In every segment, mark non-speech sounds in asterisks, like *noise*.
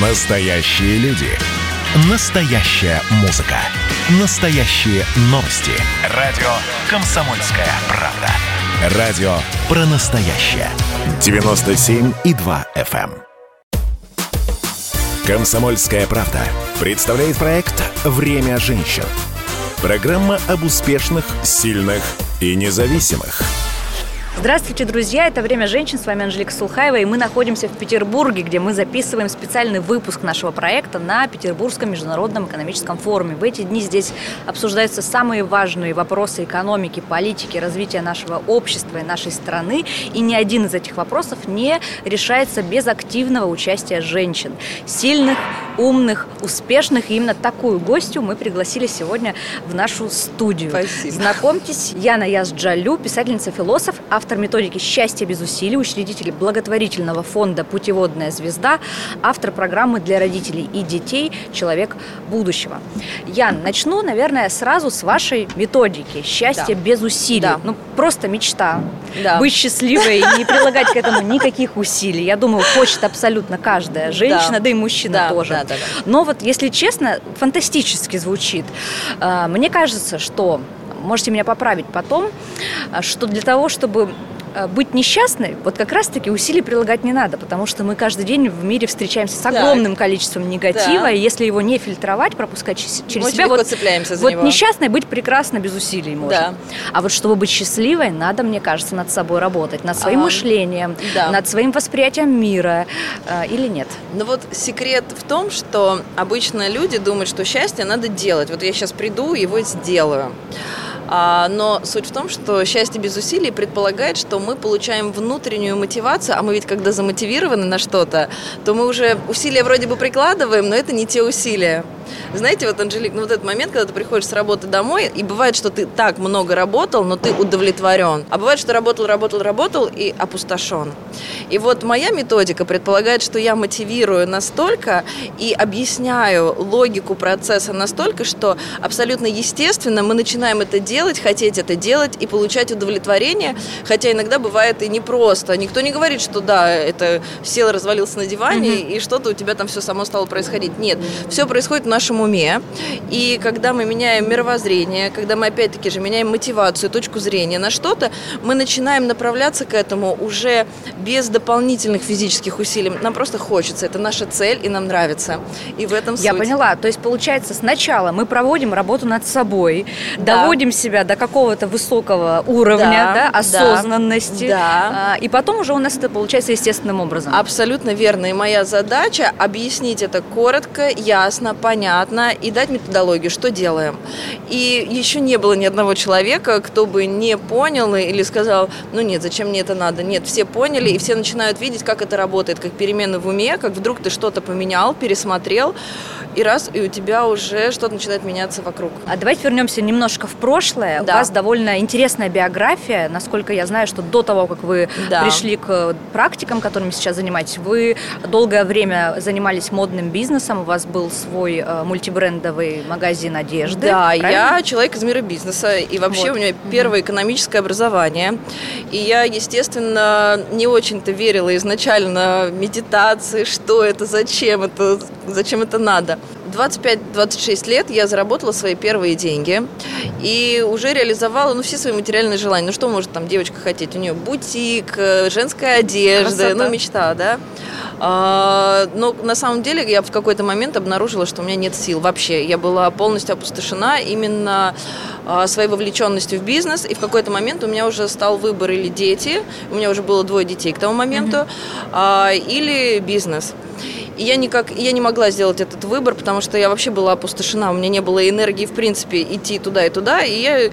Настоящие люди. Настоящая музыка. Настоящие новости. Радио «Комсомольская правда». Радио про настоящее. 97,2 FM. эм. «Комсомольская правда» представляет проект «Время женщин». Программа об успешных, сильных и независимых – Здравствуйте, друзья! Это «Время женщин». С вами Анжелика Сулхаева, и мы находимся в Петербурге, где мы записываем специальный выпуск нашего проекта на Петербургском международном экономическом форуме. В эти дни здесь обсуждаются самые важные вопросы экономики, политики, развития нашего общества и нашей страны, и ни один из этих вопросов не решается без активного участия женщин. Сильных, умных, успешных. И именно такую гостью мы пригласили сегодня в нашу студию. Спасибо. Знакомьтесь, Яна Язджалю, писательница-философ, автор методики «Счастье без усилий», учредитель благотворительного фонда «Путеводная звезда», автор программы для родителей и детей «Человек будущего». Ян, начну, наверное, сразу с вашей методики «Счастье Да. без усилий». Да. Ну, просто мечта. Да. Быть счастливой и не прилагать к этому никаких усилий. Я думаю, хочет абсолютно каждая женщина, да, и мужчина Да, тоже. да, да, да. Но вот, если честно, фантастически звучит. А, Мне кажется, что можете меня поправить потом, а, что для того, чтобы быть несчастной, вот как раз-таки усилий прилагать не надо, потому что мы каждый день в мире встречаемся с Так. огромным количеством негатива, Так. и если его не фильтровать, пропускать через Очень себя, вот, цепляемся за вот него. несчастной быть прекрасно без усилий можно. Да. А вот чтобы быть счастливой, надо, мне кажется, над собой работать, над своим А, мышлением, да. над своим восприятием мира, а, или нет? Ну вот секрет в том, что обычно люди думают, что счастье надо делать. Вот я сейчас приду, его сделаю. А, но суть в том, что счастье без усилий предполагает, что мы получаем внутреннюю мотивацию, а мы ведь когда замотивированы на что-то, то мы уже усилия вроде бы прикладываем, но это не те усилия. Знаете, вот, Анжелик, ну вот этот момент, когда ты приходишь с работы домой, и бывает, что ты так много работал, но ты удовлетворен. А бывает, что работал, работал, работал и опустошен. И вот моя методика предполагает, что я мотивирую настолько и объясняю логику процесса настолько, что абсолютно естественно мы начинаем это делать, хотеть это делать и получать удовлетворение, хотя иногда бывает и непросто. Никто не говорит, что да, это сел, развалился на диване и что-то у тебя там все само стало происходить. Нет, все происходит нашем уме. И когда мы меняем мировоззрение, когда мы опять-таки же меняем мотивацию, точку зрения на что-то, мы начинаем направляться к этому уже без дополнительных физических усилий. Нам просто хочется, это наша цель и нам нравится. И в этом Я суть. поняла. То есть, получается, сначала мы проводим работу над собой, Да. доводим себя до какого-то высокого уровня Да, да, да, осознанности, да. а, и потом уже у нас это получается естественным образом. Абсолютно верно. И моя задача объяснить это коротко, ясно, понятно и дать методологию, что делаем. И еще не было ни одного человека, кто бы не понял или сказал, ну нет, зачем мне это надо. Нет, все поняли, и все начинают видеть, как это работает, как перемены в уме, как вдруг ты что-то поменял, пересмотрел, и раз, и у тебя уже что-то начинает меняться вокруг. А давайте вернемся немножко в прошлое. У Да. вас довольно интересная биография. Насколько я знаю, что до того, как вы Да. пришли к практикам, которыми сейчас занимаетесь, вы долгое время занимались модным бизнесом. У вас был свой э, мультибрендовый магазин одежды. Да, правильно? я человек из мира бизнеса, и вообще Вот. у меня первое экономическое образование. И я, естественно, не очень-то верила изначально медитации, что это, зачем это, зачем это надо. 25-26 лет я заработала свои первые деньги и уже реализовала ну, все свои материальные желания. Ну что может там девочка хотеть? У нее бутик, э, женская одежда, Красота. ну мечта, да? А, но на самом деле я в какой-то момент обнаружила, что у меня нет сил вообще. Я была полностью опустошена именно а, своей вовлеченностью в бизнес. И в какой-то момент у меня уже стал выбор или дети, у меня уже было двое детей к тому моменту, а, или бизнес. И я никак, я не могла сделать этот выбор, потому что я вообще была опустошена, у меня не было энергии, в принципе, идти туда и туда, и я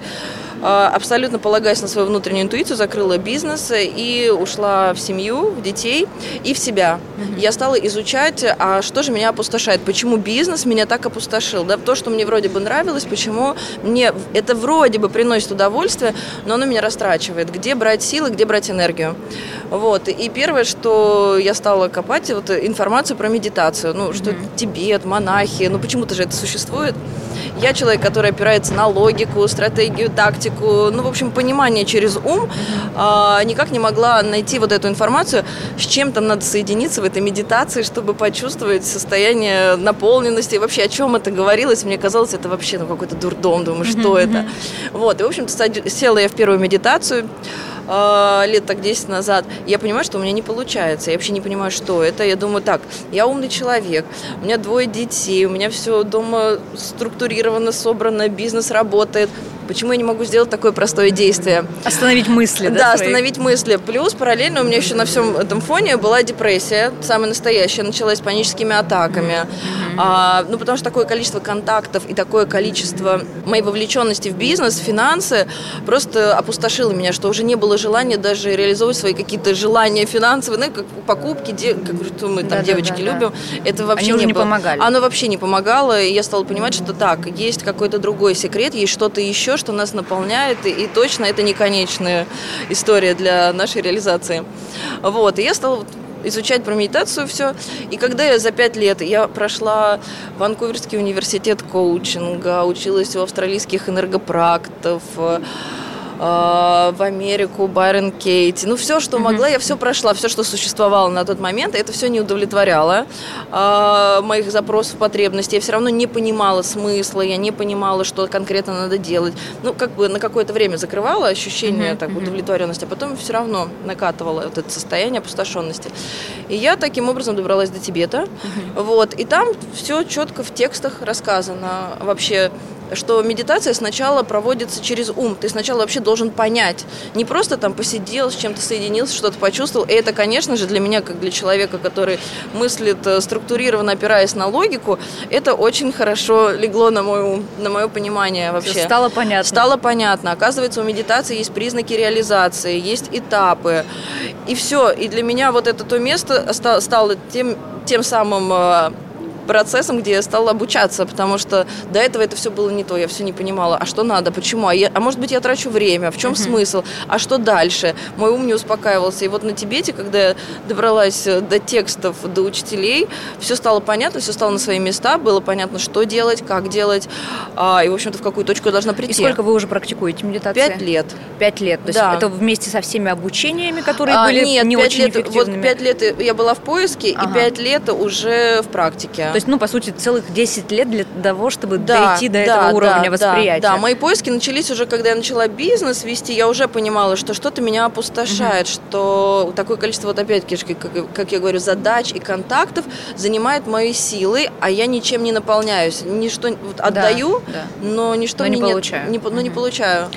абсолютно полагаясь на свою внутреннюю интуицию, закрыла бизнес и ушла в семью, в детей и в себя. Я стала изучать, а что же меня опустошает, почему бизнес меня так опустошил, да, то, что мне вроде бы нравилось, почему мне это вроде бы приносит удовольствие, но оно меня растрачивает, где брать силы, где брать энергию. Вот, и первое, что я стала копать, вот информацию про медитацию, ну, что Тибет, монахи, ну, почему-то же это существует. Я человек, который опирается на логику, стратегию, тактику, ну, в общем, понимание через ум, а, никак не могла найти вот эту информацию, с чем там надо соединиться в этой медитации, чтобы почувствовать состояние наполненности, и вообще о чем это говорилось, мне казалось, это вообще ну, какой-то дурдом, думаю, что это. Вот, и, в общем-то, села я в первую медитацию, э, лет так 10 назад, я понимаю, что у меня не получается. Я вообще не понимаю, что это. Я думаю, так, я умный человек, у меня двое детей, у меня все дома структурировано, собрано, бизнес работает. Почему я не могу сделать такое простое действие? Остановить мысли, да? Да, свои? остановить мысли. Плюс параллельно у меня еще на всем этом фоне была депрессия, самая настоящая, началась с паническими атаками. Mm-hmm. А, ну, потому что такое количество контактов и такое количество моей вовлеченности в бизнес, в финансы просто опустошило меня, что уже не было желания даже реализовывать свои какие-то желания финансовые, ну, как покупки, де, как что мы там да, девочки да, да, любим. Да. Это вообще Они не, не помогали. Оно вообще не помогало, и я стала понимать, что так, есть какой-то другой секрет, есть что-то еще, что нас наполняет, и, точно это не конечная история для нашей реализации. Вот, и я стала изучать про медитацию все. И когда я за пять лет, я прошла Ванкуверский университет коучинга, училась у австралийских энергопрактов, в Америку, Байрон Кейти. Ну, все, что могла, я все прошла, все, что существовало на тот момент. Это все не удовлетворяло э, моих запросов, потребностей. Я все равно не понимала смысла, я не понимала, что конкретно надо делать. Ну, как бы на какое-то время закрывала ощущение так, удовлетворенности, а потом все равно накатывала вот это состояние опустошенности. И я таким образом добралась до Тибета. Вот, и там все четко в текстах рассказано вообще что медитация сначала проводится через ум. Ты сначала вообще должен понять. Не просто там посидел, с чем-то соединился, что-то почувствовал. И это, конечно же, для меня, как для человека, который мыслит э, структурированно, опираясь на логику, это очень хорошо легло на, мою, на мое понимание вообще. Стало понятно. Стало понятно. Оказывается, у медитации есть признаки реализации, есть этапы. И все. И для меня вот это то место стало тем, тем самым э, процессом, где я стала обучаться, потому что до этого это все было не то, я все не понимала, а что надо, почему, а, я, а может быть я трачу время, в чем uh-huh. смысл, а что дальше, мой ум не успокаивался, и вот на Тибете, когда я добралась э, до текстов, до учителей, все стало понятно, все стало на свои места, было понятно, что делать, как делать, а, и, в общем-то, в какую точку я должна прийти. И сколько вы уже практикуете медитацию? Пять лет. Пять лет, то есть да. это вместе со всеми обучениями, которые а, были нет, не очень лет, эффективными? Вот пять лет я была в поиске, ага. и пять лет уже в практике. То есть, ну, по сути, целых 10 лет для того, чтобы да, дойти до да, этого уровня да, восприятия. Да, да, мои поиски начались уже, когда я начала бизнес вести, я уже понимала, что что-то меня опустошает, угу. что такое количество, вот опять-таки, как, как я говорю, задач и контактов занимает мои силы, а я ничем не наполняюсь. Ничто вот, отдаю, да, да. но ничто но не мне получаю. Не, но не получаю.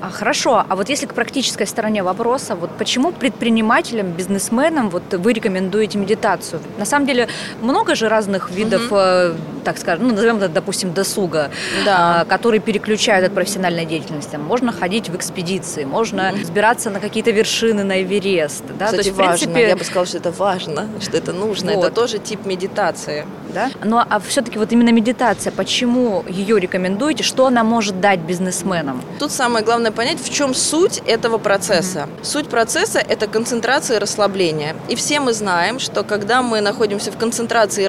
А, хорошо, а вот если к практической стороне вопроса, вот почему предпринимателям, бизнесменам вот вы рекомендуете медитацию? На самом деле много же разных видов угу так скажем, ну, назовем это, допустим, досуга, да. а, которые переключают от профессиональной деятельности. Можно ходить в экспедиции, можно взбираться на какие-то вершины на Эверест. Да? Кстати, То есть, важно. принципе... Я бы сказала, что это важно, что это нужно. Вот. Это тоже тип медитации. Да? Ну, а все-таки вот именно медитация, почему ее рекомендуете, что она может дать бизнесменам? Тут самое главное понять, в чем суть этого процесса. Mm-hmm. Суть процесса – это концентрация и расслабление. И все мы знаем, что когда мы находимся в концентрации и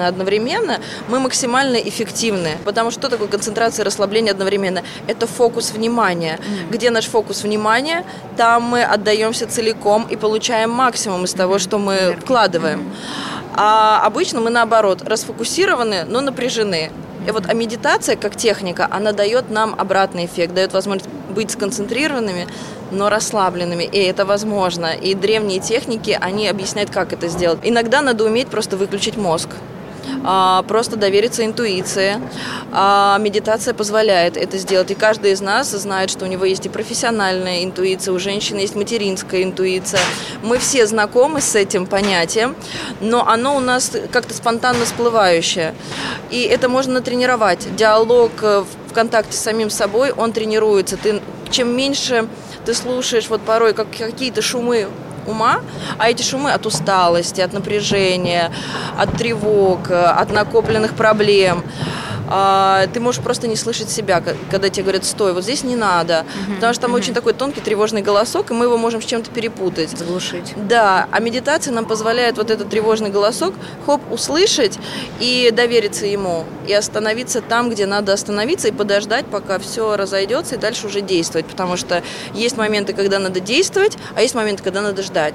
расслаблены одновременно, мы максимально эффективны. Потому что такое концентрация и расслабление одновременно? Это фокус внимания. Mm. Где наш фокус внимания, там мы отдаемся целиком и получаем максимум из того, что мы вкладываем. А обычно мы наоборот, расфокусированы, но напряжены. И вот а медитация как техника, она дает нам обратный эффект, дает возможность быть сконцентрированными, но расслабленными, и это возможно. И древние техники, они объясняют, как это сделать. Иногда надо уметь просто выключить мозг. А, просто довериться интуиции. А медитация позволяет это сделать. И каждый из нас знает, что у него есть и профессиональная интуиция, у женщины есть материнская интуиция. Мы все знакомы с этим понятием, но оно у нас как-то спонтанно всплывающее. И это можно натренировать. Диалог э, в контакте с самим собой, он тренируется. Ты, чем меньше ты слушаешь вот порой как какие-то шумы ума, а эти шумы от усталости, от напряжения, от тревог, от накопленных проблем. А, ты можешь просто не слышать себя, когда тебе говорят, стой, вот здесь не надо. Угу, потому что там угу. очень такой тонкий тревожный голосок, и мы его можем с чем-то перепутать. Заглушить. Да, а медитация нам позволяет вот этот тревожный голосок, хоп, услышать и довериться ему, и остановиться там, где надо остановиться, и подождать, пока все разойдется, и дальше уже действовать. Потому что есть моменты, когда надо действовать, а есть моменты, когда надо ждать.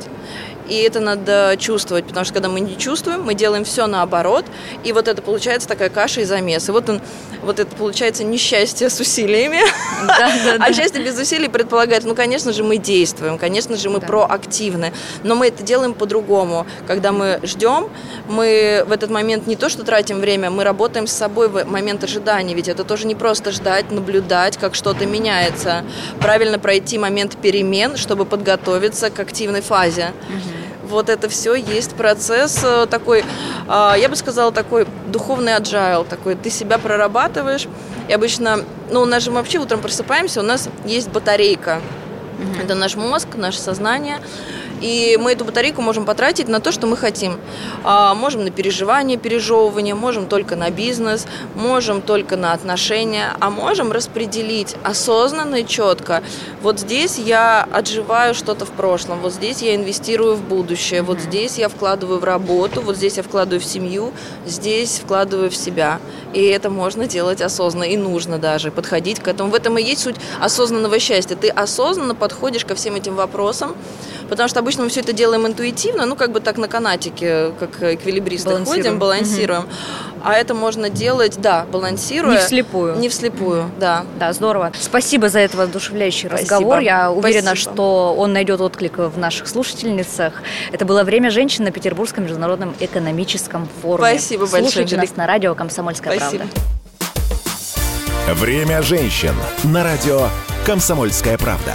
И это надо чувствовать, потому что когда мы не чувствуем, мы делаем все наоборот, и вот это получается такая каша и замес. И вот он, вот это получается несчастье с усилиями, *laughs* а счастье без усилий предполагает, ну, конечно же, мы действуем, конечно же, мы проактивны, но мы это делаем по-другому. Когда мы ждем, мы в этот момент не то, что тратим время, мы работаем с собой в момент ожидания, ведь это тоже не просто ждать, наблюдать, как что-то меняется. Правильно пройти момент перемен, чтобы подготовиться к активной фазе. Угу вот это все есть процесс э, такой, а, я бы сказала, такой духовный agile, такой, ты себя прорабатываешь, и обычно, ну, у нас же мы вообще утром просыпаемся, у нас есть батарейка, это наш мозг, наше сознание, и мы эту батарейку можем потратить на то, что мы хотим. А, можем на переживание, пережевывание, можем только на бизнес, можем только на отношения, а можем распределить осознанно и четко. Вот здесь я отживаю что-то в прошлом, вот здесь я инвестирую в будущее, вот здесь я вкладываю в работу, вот здесь я вкладываю в семью, здесь вкладываю в себя. И это можно делать осознанно и нужно даже подходить к этому. В этом и есть суть осознанного счастья. Ты осознанно подходишь ко всем этим вопросам, потому что обычно мы все это делаем интуитивно, ну, как бы так на канатике, как эквилибристы ходим, балансируем. Угу. А это можно делать, да, балансируя. Не вслепую. Не вслепую, да. Да, здорово. Спасибо за этот воодушевляющий Спасибо. разговор. Я уверена, Спасибо. что он найдет отклик в наших слушательницах. Это было «Время женщин» на Петербургском международном экономическом форуме. Спасибо большое. Слушайте нас на радио «Комсомольская Спасибо. правда». «Время женщин» на радио «Комсомольская правда».